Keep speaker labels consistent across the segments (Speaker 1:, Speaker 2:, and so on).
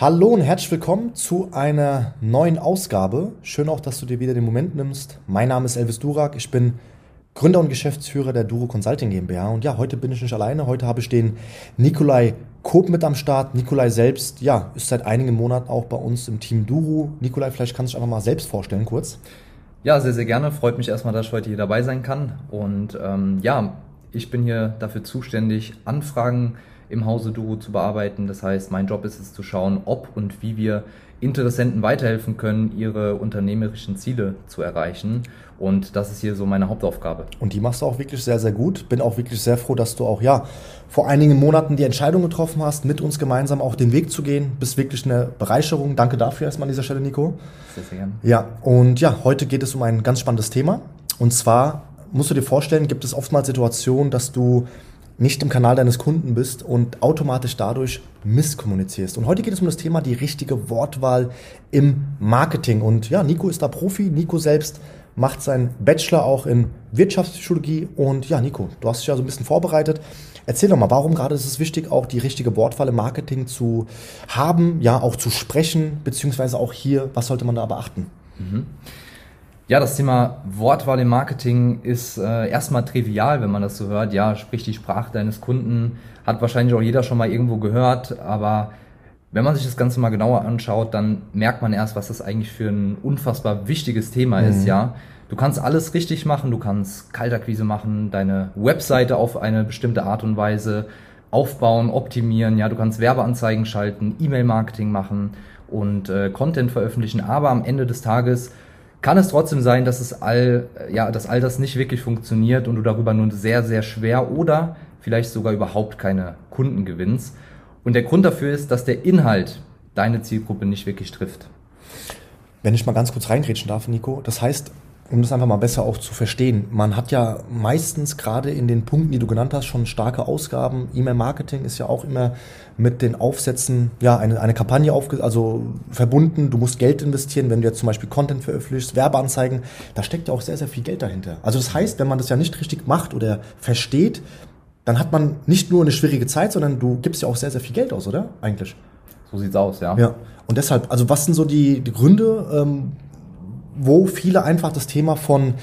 Speaker 1: Hallo und herzlich willkommen zu einer neuen Ausgabe. Schön auch, dass du dir wieder den Moment nimmst. Mein Name ist Elvis Durak. Ich bin Gründer und Geschäftsführer der Duro Consulting GmbH. Und ja, heute bin ich nicht alleine. Heute habe ich den Nikolai Koop mit am Start. Nikolai selbst, ja, ist seit einigen Monaten auch bei uns im Team Duro. Nikolai, vielleicht kannst du dich einfach mal selbst vorstellen, kurz.
Speaker 2: Ja, sehr, sehr gerne. Freut mich erstmal, dass ich heute hier dabei sein kann. Und ähm, ja, ich bin hier dafür zuständig, Anfragen im Hause Duro zu bearbeiten. Das heißt, mein Job ist es zu schauen, ob und wie wir Interessenten weiterhelfen können, ihre unternehmerischen Ziele zu erreichen. Und das ist hier so meine Hauptaufgabe.
Speaker 1: Und die machst du auch wirklich sehr, sehr gut. Bin auch wirklich sehr froh, dass du auch, ja, vor einigen Monaten die Entscheidung getroffen hast, mit uns gemeinsam auch den Weg zu gehen. Bist wirklich eine Bereicherung. Danke dafür erstmal an dieser Stelle, Nico. Sehr, sehr gerne. Ja, und ja, heute geht es um ein ganz spannendes Thema. Und zwar musst du dir vorstellen, gibt es oftmals Situationen, dass du nicht im Kanal deines Kunden bist und automatisch dadurch misskommunizierst. Und heute geht es um das Thema die richtige Wortwahl im Marketing. Und ja, Nico ist da Profi. Nico selbst macht seinen Bachelor auch in Wirtschaftspsychologie. Und ja, Nico, du hast dich ja so ein bisschen vorbereitet. Erzähl doch mal, warum gerade ist es wichtig, auch die richtige Wortwahl im Marketing zu haben, ja, auch zu sprechen, beziehungsweise auch hier, was sollte man da beachten? Mhm.
Speaker 2: Ja, das Thema Wortwahl im Marketing ist äh, erstmal trivial, wenn man das so hört. Ja, sprich die Sprache deines Kunden, hat wahrscheinlich auch jeder schon mal irgendwo gehört, aber wenn man sich das Ganze mal genauer anschaut, dann merkt man erst, was das eigentlich für ein unfassbar wichtiges Thema mhm. ist, ja. Du kannst alles richtig machen, du kannst Kaltakquise machen, deine Webseite auf eine bestimmte Art und Weise aufbauen, optimieren, ja, du kannst Werbeanzeigen schalten, E-Mail-Marketing machen und äh, Content veröffentlichen, aber am Ende des Tages kann es trotzdem sein, dass es all, ja, dass all das nicht wirklich funktioniert und du darüber nur sehr, sehr schwer oder vielleicht sogar überhaupt keine Kunden gewinnst. Und der Grund dafür ist, dass der Inhalt deine Zielgruppe nicht wirklich trifft.
Speaker 1: Wenn ich mal ganz kurz reingrätschen darf, Nico, das heißt, um das einfach mal besser auch zu verstehen. Man hat ja meistens gerade in den Punkten, die du genannt hast, schon starke Ausgaben. E-Mail-Marketing ist ja auch immer mit den Aufsätzen, ja, eine, eine Kampagne aufge also verbunden. Du musst Geld investieren, wenn du jetzt zum Beispiel Content veröffentlichst, Werbeanzeigen. Da steckt ja auch sehr, sehr viel Geld dahinter. Also das heißt, wenn man das ja nicht richtig macht oder versteht, dann hat man nicht nur eine schwierige Zeit, sondern du gibst ja auch sehr, sehr viel Geld aus, oder? Eigentlich.
Speaker 2: So sieht's aus, ja.
Speaker 1: Ja. Und deshalb, also was sind so die, die Gründe, ähm, wo viele einfach das Thema von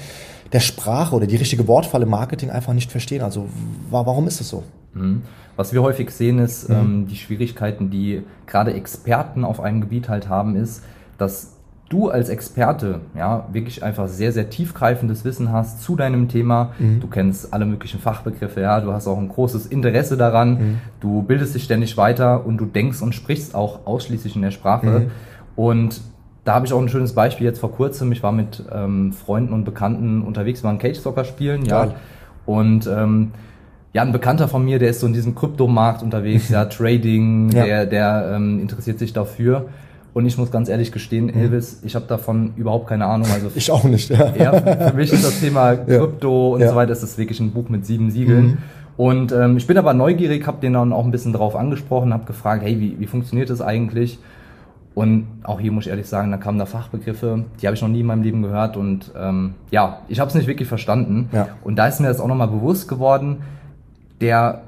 Speaker 1: der Sprache oder die richtige Wortwahl im Marketing einfach nicht verstehen. Also warum ist das so?
Speaker 2: Mhm. Was wir häufig sehen, ist mhm. ähm, die Schwierigkeiten, die gerade Experten auf einem Gebiet halt haben, ist, dass du als Experte ja wirklich einfach sehr, sehr tiefgreifendes Wissen hast zu deinem Thema. Mhm. Du kennst alle möglichen Fachbegriffe, ja, du hast auch ein großes Interesse daran, mhm. du bildest dich ständig weiter und du denkst und sprichst auch ausschließlich in der Sprache. Mhm. Und da habe ich auch ein schönes Beispiel jetzt vor kurzem. Ich war mit ähm, Freunden und Bekannten unterwegs, waren Cage Soccer spielen, ja. Und ähm, ja, ein Bekannter von mir, der ist so in diesem Kryptomarkt unterwegs, ja, Trading, ja. der, der ähm, interessiert sich dafür. Und ich muss ganz ehrlich gestehen, mhm. Elvis, ich habe davon überhaupt keine Ahnung.
Speaker 1: Also ich auch nicht.
Speaker 2: Ja. ja für, mich ist das Thema Krypto ja. und ja. so weiter, ist das wirklich ein Buch mit sieben Siegeln. Mhm. Und ähm, ich bin aber neugierig, habe den dann auch ein bisschen drauf angesprochen, habe gefragt, hey, wie, wie funktioniert das eigentlich? Und auch hier muss ich ehrlich sagen, da kamen da Fachbegriffe, die habe ich noch nie in meinem Leben gehört und ähm, ja, ich habe es nicht wirklich verstanden. Ja. Und da ist mir das auch nochmal bewusst geworden, der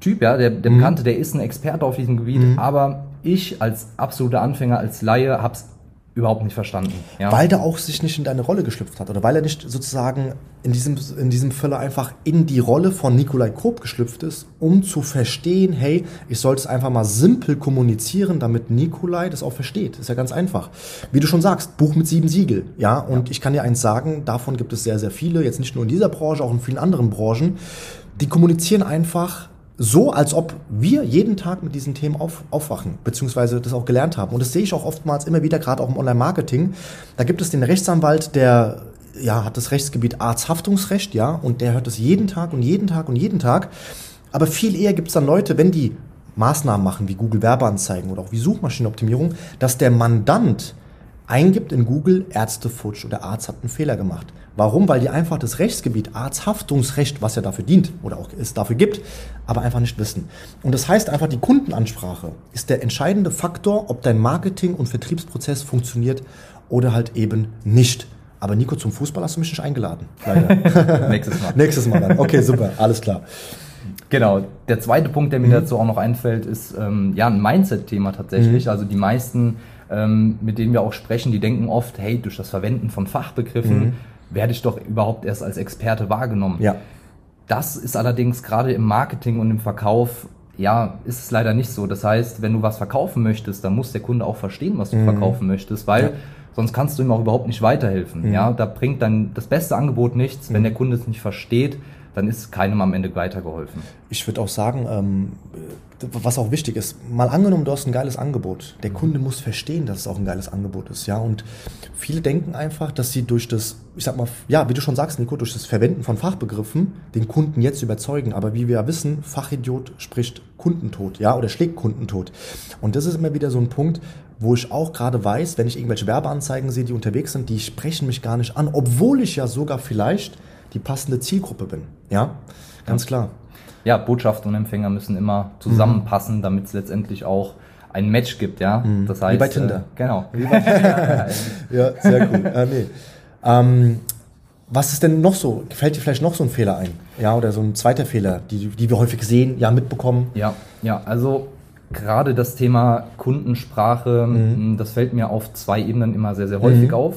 Speaker 2: Typ, ja, der, der mhm. Bekannte, der ist ein Experte auf diesem Gebiet, mhm. aber ich als absoluter Anfänger, als Laie, habe es überhaupt nicht verstanden.
Speaker 1: Ja. Weil der auch sich nicht in deine Rolle geschlüpft hat oder weil er nicht sozusagen in diesem, in diesem Falle einfach in die Rolle von Nikolai Koop geschlüpft ist, um zu verstehen, hey, ich sollte es einfach mal simpel kommunizieren, damit Nikolai das auch versteht. Ist ja ganz einfach. Wie du schon sagst, Buch mit sieben Siegel, ja, und ja. ich kann dir eins sagen, davon gibt es sehr, sehr viele, jetzt nicht nur in dieser Branche, auch in vielen anderen Branchen, die kommunizieren einfach so, als ob wir jeden Tag mit diesen Themen auf, aufwachen, beziehungsweise das auch gelernt haben. Und das sehe ich auch oftmals immer wieder, gerade auch im Online-Marketing. Da gibt es den Rechtsanwalt, der ja, hat das Rechtsgebiet Arzthaftungsrecht, ja, und der hört das jeden Tag und jeden Tag und jeden Tag. Aber viel eher gibt es dann Leute, wenn die Maßnahmen machen, wie Google Werbeanzeigen oder auch wie Suchmaschinenoptimierung, dass der Mandant eingibt in Google Ärzte futsch oder Arzt hat einen Fehler gemacht. Warum? Weil die einfach das Rechtsgebiet Arzthaftungsrecht, was ja dafür dient oder auch es dafür gibt, aber einfach nicht wissen. Und das heißt einfach, die Kundenansprache ist der entscheidende Faktor, ob dein Marketing- und Vertriebsprozess funktioniert oder halt eben nicht. Aber Nico, zum Fußball hast du mich nicht eingeladen.
Speaker 2: Leider. Nächstes Mal.
Speaker 1: Nächstes Mal dann. Okay, super, alles klar.
Speaker 2: Genau. Der zweite Punkt, der mir mhm. dazu auch noch einfällt, ist ähm, ja ein Mindset-Thema tatsächlich. Mhm. Also die meisten, ähm, mit denen wir auch sprechen, die denken oft, hey, durch das Verwenden von Fachbegriffen mhm. Werde ich doch überhaupt erst als Experte wahrgenommen.
Speaker 1: Ja.
Speaker 2: Das ist allerdings gerade im Marketing und im Verkauf ja, ist es leider nicht so. Das heißt, wenn du was verkaufen möchtest, dann muss der Kunde auch verstehen, was du mhm. verkaufen möchtest, weil ja. sonst kannst du ihm auch überhaupt nicht weiterhelfen. Mhm. Ja, da bringt dann das beste Angebot nichts, wenn mhm. der Kunde es nicht versteht, dann ist keinem am Ende weitergeholfen.
Speaker 1: Ich würde auch sagen, ähm, was auch wichtig ist, mal angenommen, du hast ein geiles Angebot. Der mhm. Kunde muss verstehen, dass es auch ein geiles Angebot ist, ja. Und viele denken einfach, dass sie durch das, ich sag mal, ja, wie du schon sagst, Nico, durch das Verwenden von Fachbegriffen den Kunden jetzt überzeugen. Aber wie wir ja wissen, Fachidiot spricht Kundentod, ja, oder schlägt Kundentod. Und das ist immer wieder so ein Punkt, wo ich auch gerade weiß, wenn ich irgendwelche Werbeanzeigen sehe, die unterwegs sind, die sprechen mich gar nicht an, obwohl ich ja sogar vielleicht die passende Zielgruppe bin. Ja, ganz klar.
Speaker 2: Ja, Botschaft und Empfänger müssen immer zusammenpassen, mhm. damit es letztendlich auch ein Match gibt, ja.
Speaker 1: Mhm. Das heißt, Wie bei Tinder. Äh,
Speaker 2: genau.
Speaker 1: Wie bei Tinder. ja, sehr cool. Ah, nee. ähm, was ist denn noch so? Fällt dir vielleicht noch so ein Fehler ein? Ja, oder so ein zweiter Fehler, die, die wir häufig sehen, ja, mitbekommen?
Speaker 2: Ja, ja, also gerade das Thema Kundensprache, mhm. das fällt mir auf zwei Ebenen immer sehr, sehr häufig mhm. auf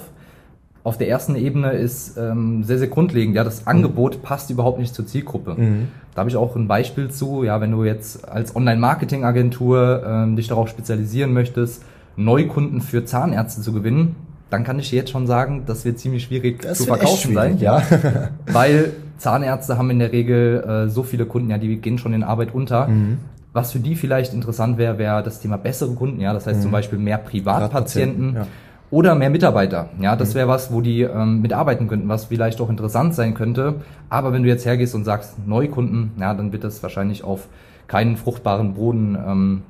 Speaker 2: auf der ersten Ebene ist ähm, sehr, sehr grundlegend. Ja, das Angebot mhm. passt überhaupt nicht zur Zielgruppe. Mhm. Da habe ich auch ein Beispiel zu. Ja, wenn du jetzt als Online-Marketing-Agentur ähm, dich darauf spezialisieren möchtest, Neukunden für Zahnärzte zu gewinnen, dann kann ich dir jetzt schon sagen, das wird ziemlich schwierig das zu verkaufen sein. Ja, weil Zahnärzte haben in der Regel äh, so viele Kunden, ja, die gehen schon in Arbeit unter. Mhm. Was für die vielleicht interessant wäre, wäre das Thema bessere Kunden, ja, das heißt mhm. zum Beispiel mehr Privatpatienten. Ja oder mehr Mitarbeiter. Ja, das mhm. wäre was, wo die ähm, mitarbeiten könnten, was vielleicht auch interessant sein könnte. Aber wenn du jetzt hergehst und sagst Neukunden, ja, dann wird das wahrscheinlich auf keinen fruchtbaren Boden ähm,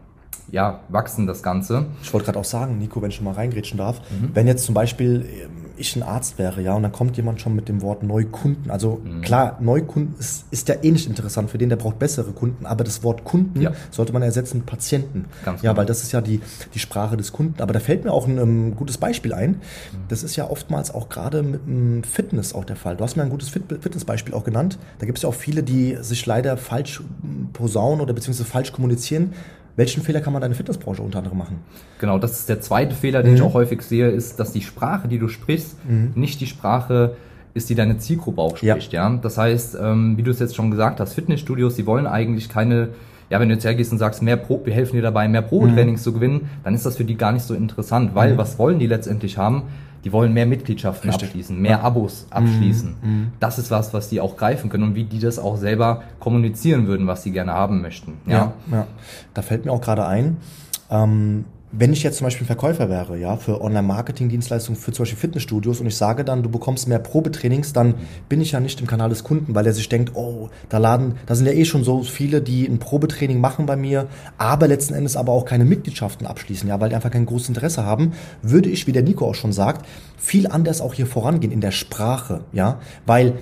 Speaker 2: ja, wachsen, das Ganze.
Speaker 1: Ich wollte gerade auch sagen, Nico, wenn ich schon mal reingrätschen darf, mhm. wenn jetzt zum Beispiel ähm, ich ein Arzt wäre, ja, und dann kommt jemand schon mit dem Wort Neukunden. Also mhm. klar, Neukunden ist, ist ja eh nicht interessant für den, der braucht bessere Kunden, aber das Wort Kunden ja. sollte man ersetzen mit Patienten. Ganz ja, genau. weil das ist ja die, die Sprache des Kunden. Aber da fällt mir auch ein um, ähm, gutes Beispiel ein. Mhm. Das ist ja oftmals auch gerade mit dem Fitness auch der Fall. Du hast mir ein gutes Fit Fitnessbeispiel auch genannt. Da gibt es ja auch viele, die sich leider falsch posaunen oder beziehungsweise falsch kommunizieren welchen Fehler kann man deine Fitnessbranche unter anderem machen?
Speaker 2: Genau, das ist der zweite Fehler, den mhm. ich auch häufig sehe, ist, dass die Sprache, die du sprichst, mhm. nicht die Sprache ist, die deine Zielgruppe auch spricht. Ja. ja? Das heißt, ähm, wie du es jetzt schon gesagt hast, Fitnessstudios, die wollen eigentlich keine ja, wenn du jetzt hergehst und sagst, mehr Pro, wir helfen dir dabei, mehr Probetrainings mhm. zu gewinnen, dann ist das für die gar nicht so interessant, weil mhm. was wollen die letztendlich haben? Die wollen mehr Mitgliedschaften Richtig. abschließen, mehr Abos abschließen. Mhm. mhm. Das ist was, was die auch greifen können und wie die das auch selber kommunizieren würden, was sie gerne haben möchten.
Speaker 1: Ja, ja. ja. Da fällt mir auch gerade ein, ähm, wenn ich jetzt zum Beispiel Verkäufer wäre, ja, für Online-Marketing-Dienstleistungen, für zum Beispiel Fitnessstudios und ich sage dann, du bekommst mehr Probetrainings, dann bin ich ja nicht im Kanal des Kunden, weil er sich denkt, oh, da laden, da sind ja eh schon so viele, die ein Probetraining machen bei mir, aber letzten Endes aber auch keine Mitgliedschaften abschließen, ja, weil die einfach kein großes Interesse haben, würde ich, wie der Nico auch schon sagt, viel anders auch hier vorangehen in der Sprache, ja, weil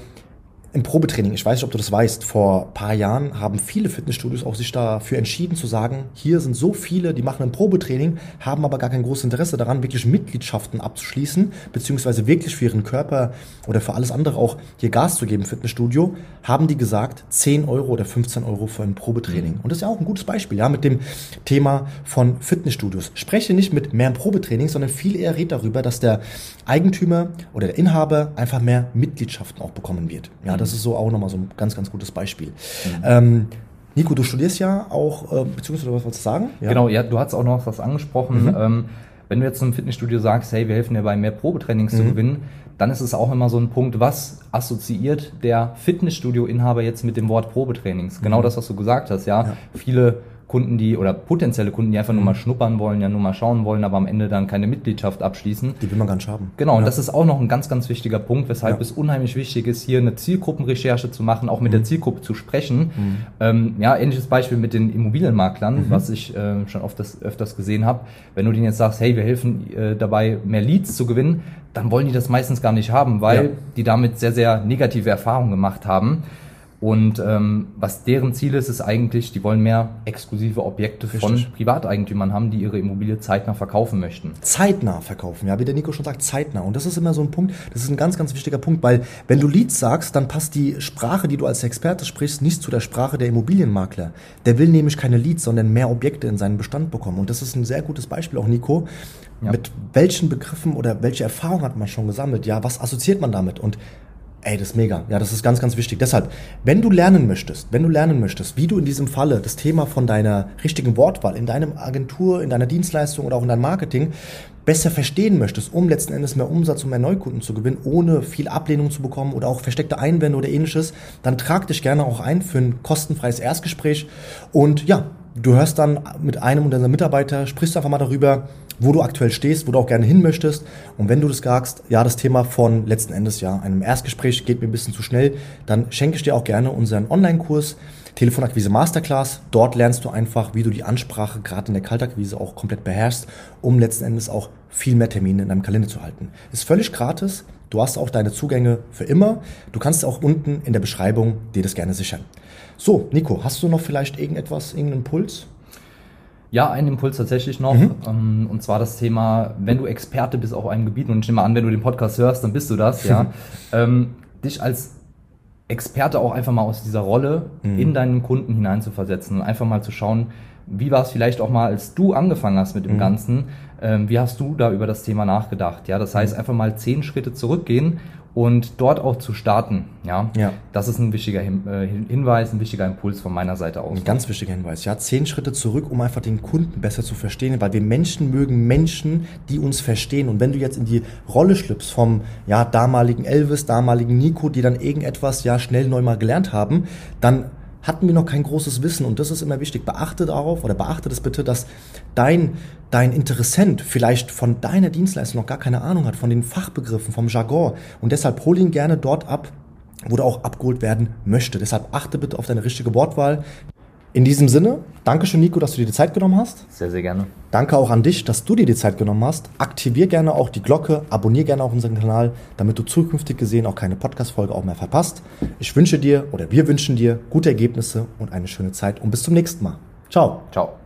Speaker 1: im Probetraining, ich weiß nicht, ob du das weißt, vor paar Jahren haben viele Fitnessstudios auch sich dafür entschieden zu sagen, hier sind so viele, die machen ein Probetraining, haben aber gar kein großes Interesse daran, wirklich Mitgliedschaften abzuschließen, beziehungsweise wirklich für ihren Körper oder für alles andere auch hier Gas zu geben, Fitnessstudio, haben die gesagt, 10 Euro oder 15 Euro für ein Probetraining. Mhm. Und das ist ja auch ein gutes Beispiel, ja, mit dem Thema von Fitnessstudios. Spreche nicht mit mehr Probetraining, sondern viel eher red darüber, dass der Eigentümer oder der Inhaber einfach mehr Mitgliedschaften auch bekommen wird. Ja, das ist so auch nochmal so ein ganz, ganz gutes Beispiel. Mhm. Ähm, Nico, du studierst ja auch, äh, beziehungsweise was wolltest du sagen?
Speaker 2: Ja. Genau, ja, du hast auch noch was angesprochen. Mhm. Ähm, wenn du jetzt zum Fitnessstudio sagst, hey, wir helfen dir bei mehr Probetrainings mhm. zu gewinnen, dann ist es auch immer so ein Punkt, was assoziiert der Fitnessstudio-Inhaber jetzt mit dem Wort Probetrainings? Genau mhm. das, was du gesagt hast, ja. ja. Viele Kunden, die oder potenzielle Kunden, die einfach nur mhm. mal schnuppern wollen, ja nur mal schauen wollen, aber am Ende dann keine Mitgliedschaft abschließen.
Speaker 1: Die will man gar nicht haben.
Speaker 2: Genau, ja. und das ist auch noch ein ganz, ganz wichtiger Punkt, weshalb ja. es unheimlich wichtig ist, hier eine Zielgruppenrecherche zu machen, auch mit mhm. der Zielgruppe zu sprechen. Mhm. Ähm, ja, ähnliches Beispiel mit den Immobilienmaklern, mhm. was ich äh, schon oft das, öfters gesehen habe. Wenn du denen jetzt sagst, hey, wir helfen äh, dabei, mehr Leads zu gewinnen, dann wollen die das meistens gar nicht haben, weil ja. die damit sehr, sehr negative Erfahrungen gemacht haben. Und ähm, was deren Ziel ist, ist eigentlich, die wollen mehr exklusive Objekte von
Speaker 1: Richtig.
Speaker 2: Privateigentümern haben, die ihre Immobilie zeitnah verkaufen möchten.
Speaker 1: zeitnah verkaufen. Ja, wie der Nico schon sagt, zeitnah. Und das ist immer so ein Punkt, das ist ein ganz, ganz wichtiger Punkt, weil wenn du Leads sagst, dann passt die Sprache, die du als Experte sprichst, nicht zu der Sprache der Immobilienmakler. Der will nämlich keine Leads, sondern mehr Objekte in seinen Bestand bekommen. Und das ist ein sehr gutes Beispiel auch, Nico.
Speaker 2: Ja.
Speaker 1: Mit welchen Begriffen oder welche Erfahrung hat man schon gesammelt? Ja, was assoziiert man damit? Und Ey, das ist mega. Ja, das ist ganz, ganz wichtig. Deshalb, wenn du lernen möchtest, wenn du lernen möchtest, wie du in diesem Falle das Thema von deiner richtigen Wortwahl in deinem Agentur, in deiner Dienstleistung oder auch in deinem Marketing besser verstehen möchtest, um letzten Endes mehr Umsatz und mehr Neukunden zu gewinnen, ohne viel Ablehnung zu bekommen oder auch versteckte Einwände oder ähnliches, dann trag dich gerne auch ein für ein kostenfreies Erstgespräch. Und ja, du hörst dann mit einem unserer Mitarbeiter, sprichst einfach mal darüber, wo du aktuell stehst, wo du auch gerne hin möchtest. Und wenn du das sagst, ja, das Thema von letzten Endes, ja, einem Erstgespräch geht mir ein bisschen zu schnell, dann schenke ich dir auch gerne unseren Online-Kurs Telefonakquise Masterclass. Dort lernst du einfach, wie du die Ansprache gerade in der Kaltakquise auch komplett beherrschst, um letzten Endes auch viel mehr Termine in deinem Kalender zu halten. Ist völlig gratis. Du hast auch deine Zugänge für immer. Du kannst auch unten in der Beschreibung dir das gerne sichern. So, Nico, hast du noch vielleicht irgendetwas, irgendeinen Impuls?
Speaker 2: Ja, ein Impuls tatsächlich noch. Ähm, und zwar das Thema, wenn du Experte bist auf einem Gebiet, und ich nehme an, wenn du den Podcast hörst, dann bist du das, ja. ähm, dich als Experte auch einfach mal aus dieser Rolle in deinen Kunden hineinzuversetzen und einfach mal zu schauen, wie war es vielleicht auch mal, als du angefangen hast mit dem Ganzen, ähm, wie hast du da über das Thema nachgedacht? Ja, das heißt einfach mal zehn Schritte zurückgehen und dort auch zu starten. Ja,
Speaker 1: Ja.
Speaker 2: das ist ein wichtiger Hin äh, Hin- Hinweis, ein wichtiger Impuls von meiner Seite aus.
Speaker 1: Ein ganz wichtiger Hinweis, ja, zehn Schritte zurück, um einfach den Kunden besser zu verstehen, weil wir Menschen mögen Menschen, die uns verstehen. Und wenn du jetzt in die Rolle schlüpfst vom ja, damaligen Elvis, damaligen Nico, die dann irgendetwas ja schnell neu mal gelernt haben, dann hatten wir noch kein großes Wissen und das ist immer wichtig. Beachte darauf oder beachte das bitte, dass dein, dein Interessent vielleicht von deiner Dienstleistung noch gar keine Ahnung hat, von den Fachbegriffen, vom Jargon und deshalb hol ihn gerne dort ab, wo du auch abgeholt werden möchte. Deshalb achte bitte auf deine richtige Wortwahl. In diesem Sinne, danke schön, Nico, dass du dir die Zeit genommen hast.
Speaker 2: Sehr, sehr gerne.
Speaker 1: Danke auch an dich, dass du dir die Zeit genommen hast. Aktivier gerne auch die Glocke, abonnier gerne auch unseren Kanal, damit du zukünftig gesehen auch keine Podcast-Folge auch mehr verpasst. Ich wünsche dir oder wir wünschen dir gute Ergebnisse und eine schöne Zeit und bis zum nächsten Mal. Ciao.
Speaker 2: Ciao.